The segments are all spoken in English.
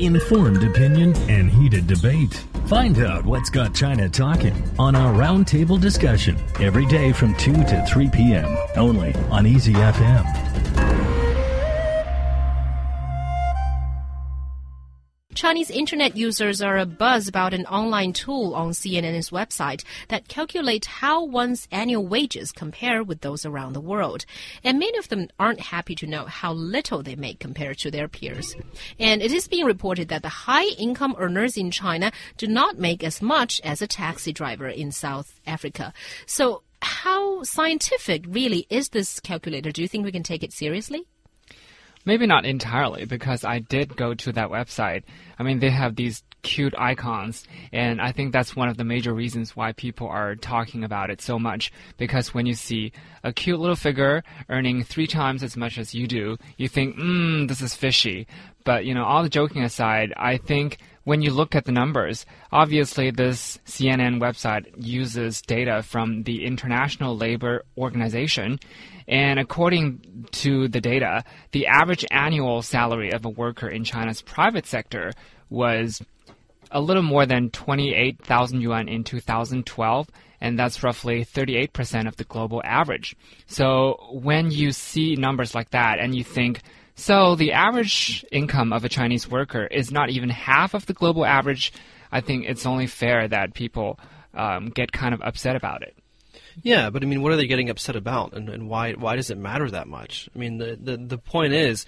Informed opinion and heated debate. Find out what's got China talking on our roundtable discussion every day from 2 to 3 p.m. only on Easy FM. Chinese internet users are abuzz about an online tool on CNN's website that calculates how one's annual wages compare with those around the world. And many of them aren't happy to know how little they make compared to their peers. And it is being reported that the high income earners in China do not make as much as a taxi driver in South Africa. So, how scientific really is this calculator? Do you think we can take it seriously? Maybe not entirely, because I did go to that website. I mean, they have these cute icons, and I think that's one of the major reasons why people are talking about it so much. Because when you see a cute little figure earning three times as much as you do, you think, hmm, this is fishy. But, you know, all the joking aside, I think when you look at the numbers, obviously this CNN website uses data from the International Labor Organization. And according to the data, the average annual salary of a worker in China's private sector was a little more than 28,000 yuan in 2012, and that's roughly 38% of the global average. So when you see numbers like that and you think, so the average income of a Chinese worker is not even half of the global average, I think it's only fair that people um, get kind of upset about it. Yeah, but I mean, what are they getting upset about, and, and why why does it matter that much? I mean, the, the the point is,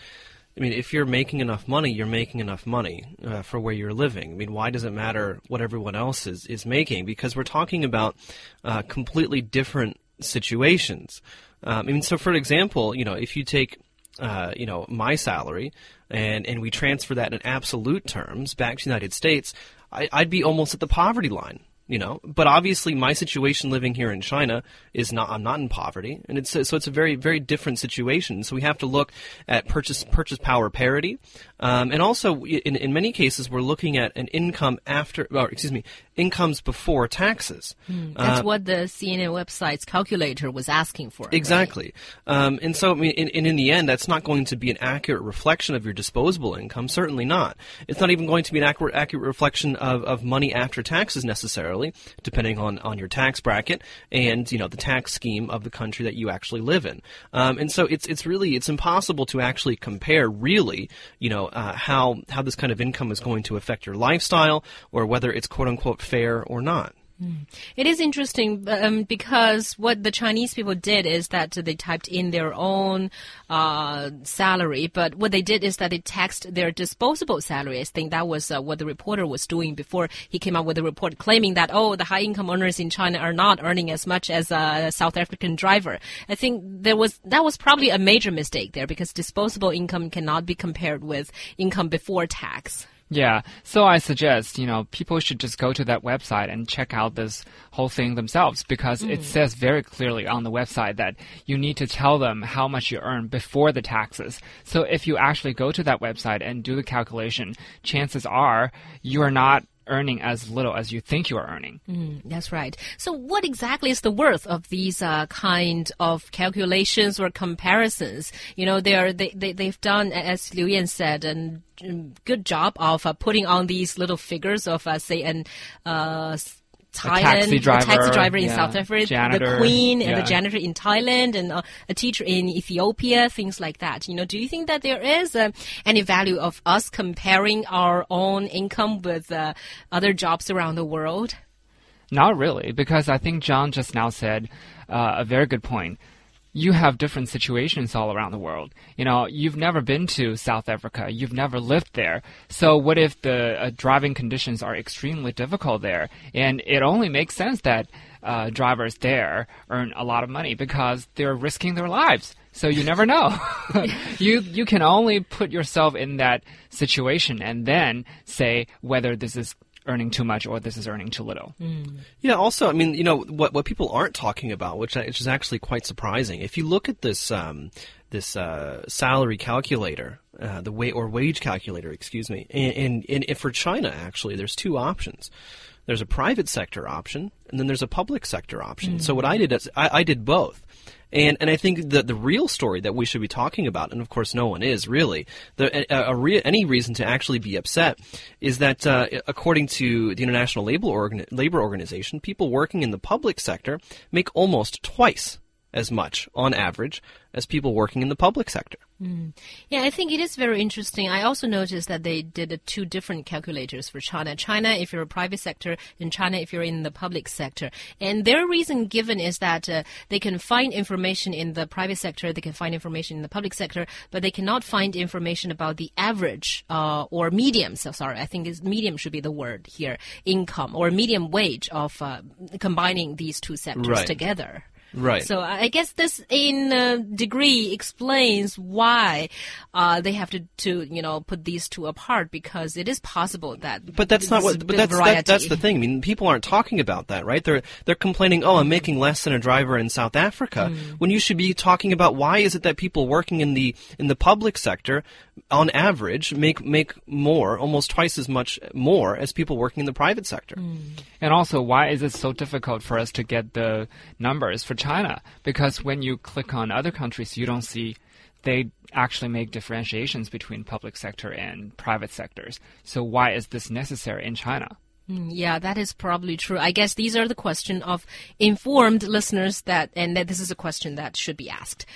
I mean, if you're making enough money, you're making enough money uh, for where you're living. I mean, why does it matter what everyone else is is making? Because we're talking about uh, completely different situations. Um, I mean, so for example, you know, if you take uh, you know my salary and and we transfer that in absolute terms back to the United States, I, I'd be almost at the poverty line you know but obviously my situation living here in china is not i'm not in poverty. And it's so it's a very very different situation. So we have to look at purchase purchase power parity. Um, and also in, in many cases we're looking at an income after or excuse me incomes before taxes. Mm, that's uh, what the cnn website's calculator was asking for exactly. Right? um, and so I mean, in, in, in the end that's not going to be an accurate reflection of your disposable income. Certainly not. It's not even going to be an accurate accurate reflection of, of money after taxes necessarily depending on, on your tax bracket and you know the tax scheme of the country that you actually live in. Um, and so it's it's really it's impossible to actually compare really you know uh, how how this kind of income is going to affect your lifestyle or whether it's quote unquote fair or not. Hmm. It is interesting um, because what the Chinese people did is that they typed in their own uh, salary, but what they did is that they taxed their disposable salary. I think that was uh, what the reporter was doing before he came out with a report claiming that, oh, the high income earners in China are not earning as much as a South African driver. I think there was that was probably a major mistake there because disposable income cannot be compared with income before tax. Yeah, so I suggest, you know, people should just go to that website and check out this whole thing themselves because mm. it says very clearly on the website that you need to tell them how much you earn before the taxes. So if you actually go to that website and do the calculation, chances are you are not earning as little as you think you are earning. Mm, that's right. So, what exactly is the worth of these uh, kind of calculations or comparisons? You know, they are they, they they've done, as Liu Yan said, a good job of uh, putting on these little figures of, uh, say, an uh, Thailand, a taxi driver, taxi driver in yeah, South Africa, janitor, the queen yeah. and the janitor in Thailand, and uh, a teacher in Ethiopia, things like that. You know, do you think that there is uh, any value of us comparing our own income with uh, other jobs around the world? Not really, because I think John just now said uh, a very good point you have different situations all around the world. You know, you've never been to South Africa, you've never lived there. So, what if the uh, driving conditions are extremely difficult there? And it only makes sense that uh, drivers there earn a lot of money because they're risking their lives. So you never know. you you can only put yourself in that situation and then say whether this is earning too much or this is earning too little. Mm. Yeah. Also, I mean, you know, what what people aren't talking about, which which is actually quite surprising. If you look at this. Um, this uh, salary calculator, uh, the wa- or wage calculator, excuse me. And, and, and for China, actually, there's two options. There's a private sector option, and then there's a public sector option. So what I did is I, I did both. And and I think that the real story that we should be talking about, and of course no one is really the a, a re- any reason to actually be upset is that uh, according to the International Labor Organ- Labor Organization, people working in the public sector make almost twice as much on average as people working in the public sector. Yeah, I think it is very interesting. I also noticed that they did two different calculators for China. China, if you're a private sector, and China, if you're in the public sector. And their reason given is that uh, they can find information in the private sector, they can find information in the public sector, but they cannot find information about the average uh, or medium. So sorry, I think is medium should be the word here. Income or medium wage of uh, combining these two sectors Right. together. Right. So I guess this, in a degree, explains why uh, they have to, to, you know, put these two apart because it is possible that. But that's not what. But that's that, that's the thing. I mean, people aren't talking about that, right? They're they're complaining. Oh, I'm making less than a driver in South Africa. When you should be talking about why is it that people working in the in the public sector, on average, make make more, almost twice as much more as people working in the private sector. And also, why is it so difficult for us to get the numbers for China? Because when you click on other countries, you don't see they actually make differentiations between public sector and private sectors. So why is this necessary in China? Mm, yeah, that is probably true. I guess these are the question of informed listeners that, and that this is a question that should be asked.